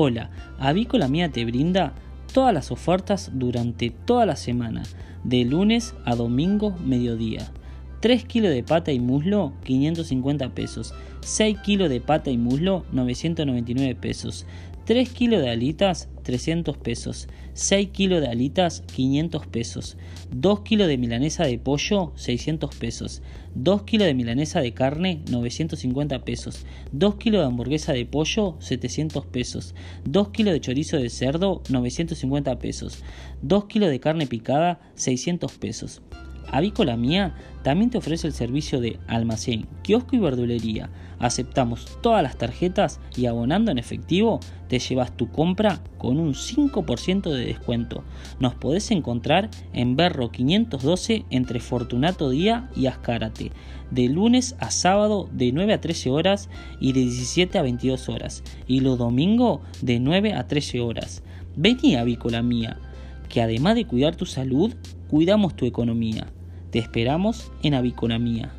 Hola, Avícola Mía te brinda todas las ofertas durante toda la semana, de lunes a domingo mediodía. 3 kilos de pata y muslo, 550 pesos. 6 kilos de pata y muslo, 999 pesos. 3 kilos de alitas, 300 pesos. 6 kilos de alitas, 500 pesos. 2 kilos de milanesa de pollo, 600 pesos. 2 kilos de milanesa de carne, 950 pesos. 2 kilos de hamburguesa de pollo, 700 pesos. 2 kilos de chorizo de cerdo, 950 pesos. 2 kilos de carne picada, 600 pesos. Avícola Mía también te ofrece el servicio de almacén, kiosco y verdulería. Aceptamos todas las tarjetas y abonando en efectivo te llevas tu compra con un 5% de descuento. Nos podés encontrar en Berro 512 entre Fortunato Día y Ascárate, de lunes a sábado de 9 a 13 horas y de 17 a 22 horas, y los domingos de 9 a 13 horas. Vení Avícola Mía, que además de cuidar tu salud, cuidamos tu economía. Te esperamos en Aviconamía.